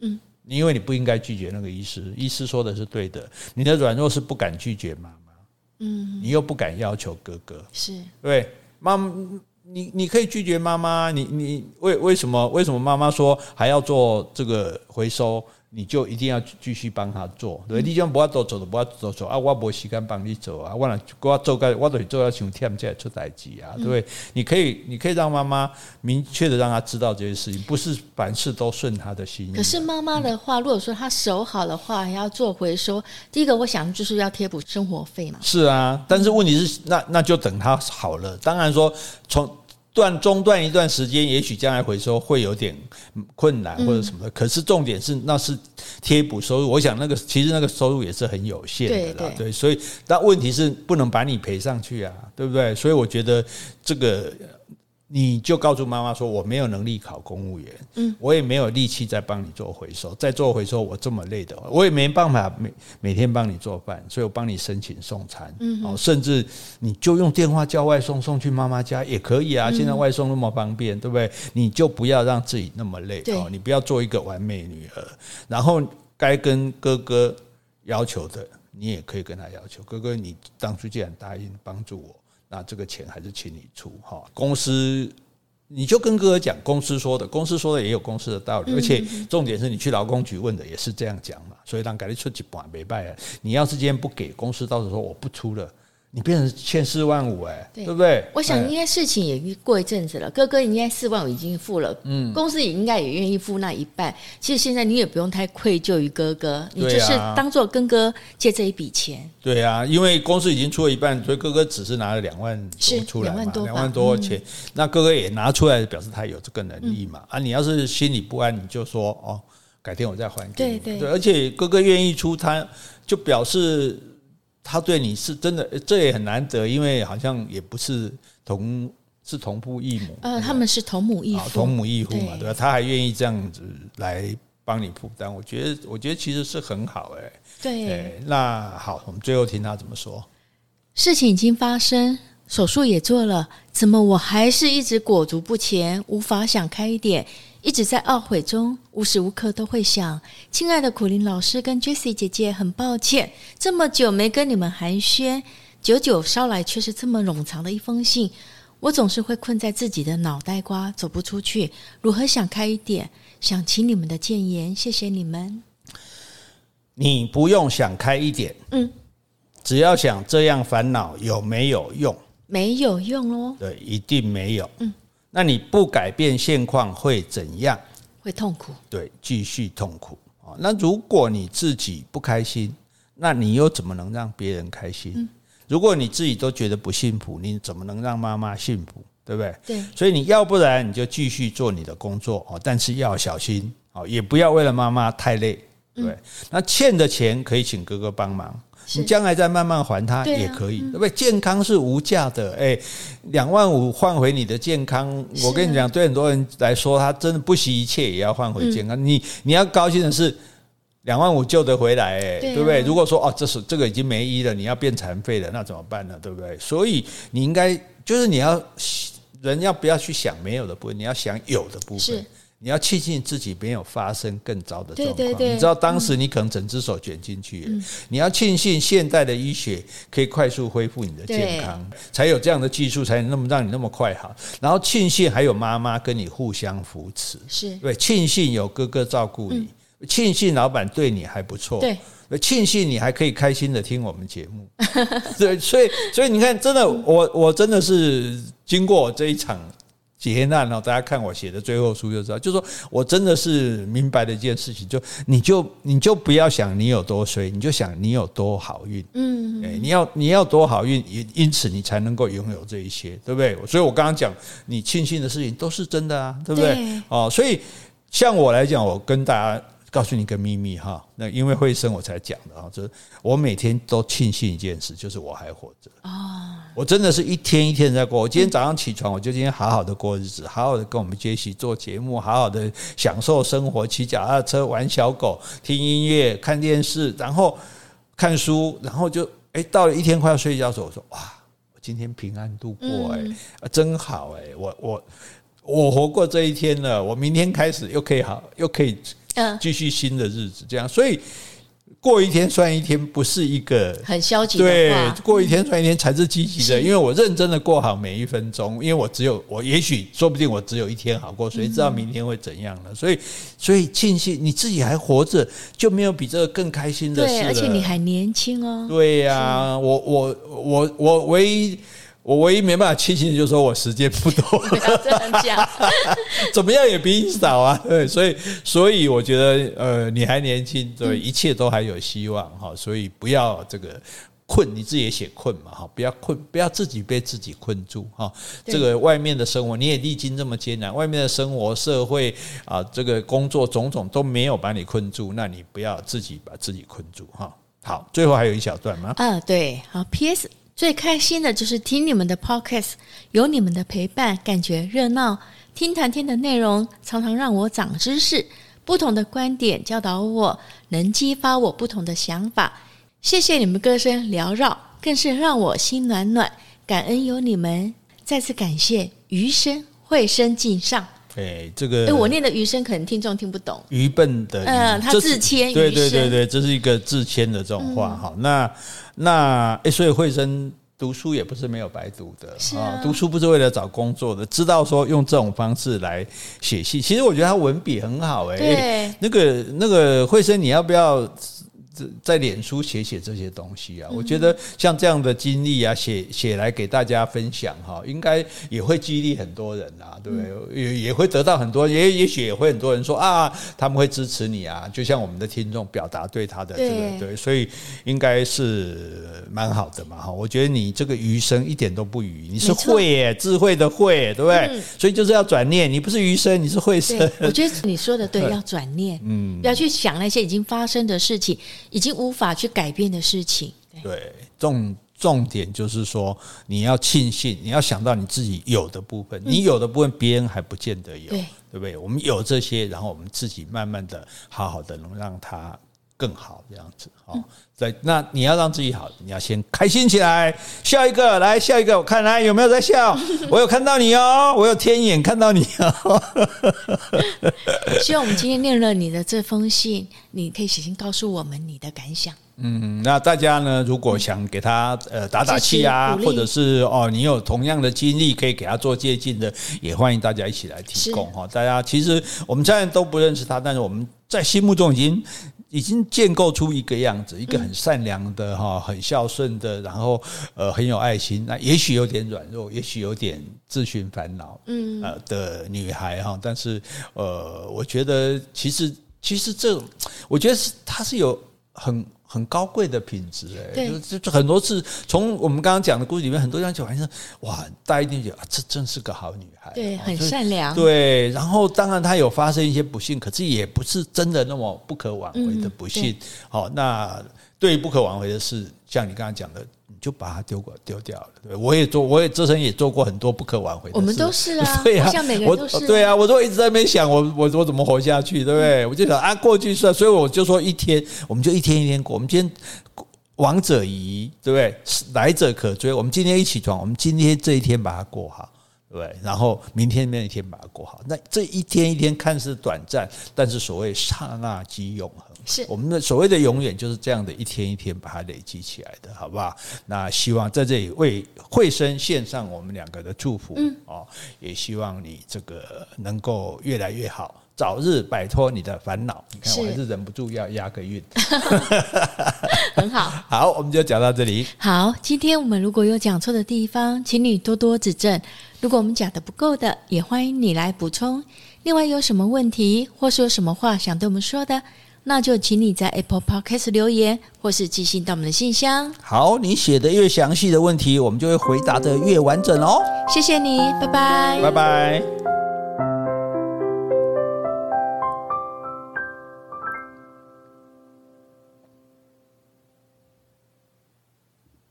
嗯，因为你不应该拒绝那个医师，医师说的是对的。你的软弱是不敢拒绝妈妈，嗯，你又不敢要求哥哥，是。对妈，你你可以拒绝妈妈，你你为为什么为什么妈妈说还要做这个回收？你就一定要继续帮他做，对，你讲不要多走的，不要走走啊，我没时间帮你走啊，我来我做个，我都做要像天这样出代志啊，对不对？你可以，你可以让妈妈明确的让她知道这些事情，不是凡事都顺她的心意。可是妈妈的话，如果说她手好的话，还要做回收，第一个我想就是要贴补生活费嘛。是啊，但是问题是，那那就等她好了。当然说从。断中断一段时间，也许将来回收会有点困难或者什么的。可是重点是，那是贴补收入。我想那个其实那个收入也是很有限的啦。对，所以但问题是不能把你赔上去啊，对不对？所以我觉得这个。你就告诉妈妈说，我没有能力考公务员，嗯，我也没有力气再帮你做回收，再做回收我这么累的，我也没办法每每天帮你做饭，所以我帮你申请送餐，嗯，哦，甚至你就用电话叫外送送去妈妈家也可以啊，现在外送那么方便，对不对？你就不要让自己那么累，哦，你不要做一个完美女儿，然后该跟哥哥要求的，你也可以跟他要求，哥哥，你当初既然答应帮助我。那这个钱还是请你出哈，公司你就跟哥哥讲，公司说的，公司说的也有公司的道理，而且重点是你去劳工局问的也是这样讲嘛，所以让改立出几百没办法，你要是今天不给公司，到时候说我不出了。你变成欠四万五哎，对不对？我想应该事情也过一阵子了，哥哥应该四万五已经付了，嗯，公司也应该也愿意付那一半。其实现在你也不用太愧疚于哥哥，你就是当做跟哥借这一笔钱。对啊，因为公司已经出了一半，所以哥哥只是拿了两万多出来嘛，两万多，两万多钱。那哥哥也拿出来，表示他有这个能力嘛。啊，你要是心里不安，你就说哦，改天我再还给你。对对，而且哥哥愿意出，他就表示。他对你是真的，这也很难得，因为好像也不是同是同父异母，呃，他们是同母异父，同母异父嘛，对吧？他还愿意这样子来帮你负担，我觉得，我觉得其实是很好，哎，对，那好，我们最后听他怎么说。事情已经发生，手术也做了，怎么我还是一直裹足不前，无法想开一点？一直在懊悔中，无时无刻都会想：亲爱的苦林老师跟 Jessie 姐姐，很抱歉这么久没跟你们寒暄，久久捎来却是这么冗长的一封信。我总是会困在自己的脑袋瓜，走不出去。如何想开一点？想请你们的建言，谢谢你们。你不用想开一点，嗯，只要想这样烦恼有没有用？没有用哦，对，一定没有，嗯。那你不改变现况会怎样？会痛苦。对，继续痛苦啊。那如果你自己不开心，那你又怎么能让别人开心？嗯。如果你自己都觉得不幸福，你怎么能让妈妈幸福？对不对？对。所以你要不然你就继续做你的工作哦，但是要小心哦，也不要为了妈妈太累。对。那欠的钱可以请哥哥帮忙。你将来再慢慢还他也可以，对不对？健康是无价的，哎，两万五换回你的健康，我跟你讲，对很多人来说，他真的不惜一切也要换回健康。你你要高兴的是，两万五救得回来，哎，对不对？如果说哦，这是这个已经没医了，你要变残废了，那怎么办呢？对不对？所以你应该就是你要人要不要去想没有的部分，你要想有的部分。你要庆幸自己没有发生更糟的状况。对对对，你知道当时你可能整只手卷进去。嗯，你要庆幸现代的医学可以快速恢复你的健康，才有这样的技术，才能那么让你那么快好。然后庆幸还有妈妈跟你互相扶持，是对。庆幸有哥哥照顾你，庆幸老板对你还不错，对。庆幸你还可以开心的听我们节目，对。所以所以你看，真的，我我真的是经过这一场。劫难哦，大家看我写的最后书就知道，就是说我真的是明白的一件事情，就你就你就不要想你有多衰，你就想你有多好运，嗯，哎，你要你要多好运，因因此你才能够拥有这一些，对不对？所以我刚刚讲你庆幸的事情都是真的啊，对不对？对哦，所以像我来讲，我跟大家。告诉你个秘密哈，那因为会生我才讲的哈，就是我每天都庆幸一件事，就是我还活着啊！我真的是一天一天在过。我今天早上起床，我就今天好好的过日子，好好的跟我们杰西做节目，好好的享受生活，骑脚踏车、玩小狗、听音乐、看电视，然后看书，然后就哎，到了一天快要睡觉的时候，我说哇，我今天平安度过哎，真好哎，我我我活过这一天了，我明天开始又可以好，又可以。嗯，继续新的日子，这样，所以。过一天算一天，不是一个很消极的对，过一天算一天才是积极的，因为我认真的过好每一分钟，因为我只有我，也许说不定我只有一天好过，谁知道明天会怎样呢？所以，所以庆幸你自己还活着，就没有比这个更开心的事了。对，而且你还年轻哦。对呀、啊，我我我我唯一。我唯一没办法庆幸的就是说我时间不多，不要这样讲，怎么样也比你少啊。对，所以所以我觉得呃你还年轻，对，一切都还有希望哈。所以不要这个困，你自己也写困嘛哈，不要困，不要自己被自己困住哈。这个外面的生活你也历经这么艰难，外面的生活、社会啊，这个工作种种都没有把你困住，那你不要自己把自己困住哈。好，最后还有一小段吗？啊，对，好，P.S. 最开心的就是听你们的 podcast，有你们的陪伴，感觉热闹。听谈天的内容常常让我长知识，不同的观点教导我，能激发我不同的想法。谢谢你们歌声缭绕，更是让我心暖暖。感恩有你们，再次感谢余生会生敬上。哎，这个，哎，我念的余生可能听众听不懂。愚笨的，嗯，他自谦，对对对对，这是一个自谦的这种话。好，那。那哎，所以慧生读书也不是没有白读的啊，读书不是为了找工作的，知道说用这种方式来写信，其实我觉得他文笔很好哎。对，那个那个慧生，你要不要？在脸书写写这些东西啊，我觉得像这样的经历啊，写写来给大家分享哈，应该也会激励很多人啊，对不对？也也会得到很多，也也许也会很多人说啊，他们会支持你啊，就像我们的听众表达对他的这个对，所以应该是蛮好的嘛哈。我觉得你这个余生一点都不愚，你是慧耶，智慧的慧，对不对？所以就是要转念，你不是余生，你是慧生。我觉得你说的对，要转念，嗯，不要去想那些已经发生的事情。已经无法去改变的事情。对，重重点就是说，你要庆幸，你要想到你自己有的部分，你有的部分别人还不见得有，对，对不对？我们有这些，然后我们自己慢慢的、好好的，能让它更好，这样子。哦，在那你要让自己好，你要先开心起来，笑一个，来笑一个，我看来有没有在笑？我有看到你哦，我有天眼看到你哦。希望我们今天念了你的这封信，你可以写信告诉我们你的感想。嗯，那大家呢，如果想给他呃打打气啊，或者是哦，你有同样的经历可以给他做借鉴的，也欢迎大家一起来提供哈。大家其实我们虽然都不认识他，但是我们在心目中已经。已经建构出一个样子，一个很善良的哈，很孝顺的，然后呃很有爱心，那也许有点软弱，也许有点自寻烦恼，嗯呃的女孩哈，但是呃，我觉得其实其实这，我觉得是她是有很。很高贵的品质哎，就就很多次从我们刚刚讲的故事里面，很多人就好像哇，大家一定觉得啊，这真是个好女孩，对，很善良，对。然后当然她有发生一些不幸，可是也不是真的那么不可挽回的不幸。好，那对于不可挽回的事，像你刚刚讲的。就把它丢过丢掉了，对，我也做，我也自身也做过很多不可挽回的事。我们都是啊，对啊，像每个人都是、啊。对啊，我都一直在那边想，我我我怎么活下去，对不对？嗯、我就想啊，过去算，所以我就说一天，我们就一天一天过。我们今天往者移，对不对？来者可追。我们今天一起床，我们今天这一天把它过好。对，然后明天那一天把它过好。那这一天一天看似短暂，但是所谓刹那即永恒。是我们的所谓的永远，就是这样的一天一天把它累积起来的，好不好？那希望在这里为慧生献上我们两个的祝福，嗯，哦，也希望你这个能够越来越好，早日摆脱你的烦恼。你看，我还是忍不住要押个韵，很好。好，我们就讲到这里。好，今天我们如果有讲错的地方，请你多多指正。如果我们讲的不够的，也欢迎你来补充。另外，有什么问题，或是有什么话想对我们说的，那就请你在 Apple Podcast 留言，或是寄信到我们的信箱。好，你写的越详细的问题，我们就会回答的越完整哦。谢谢你，拜拜，拜拜。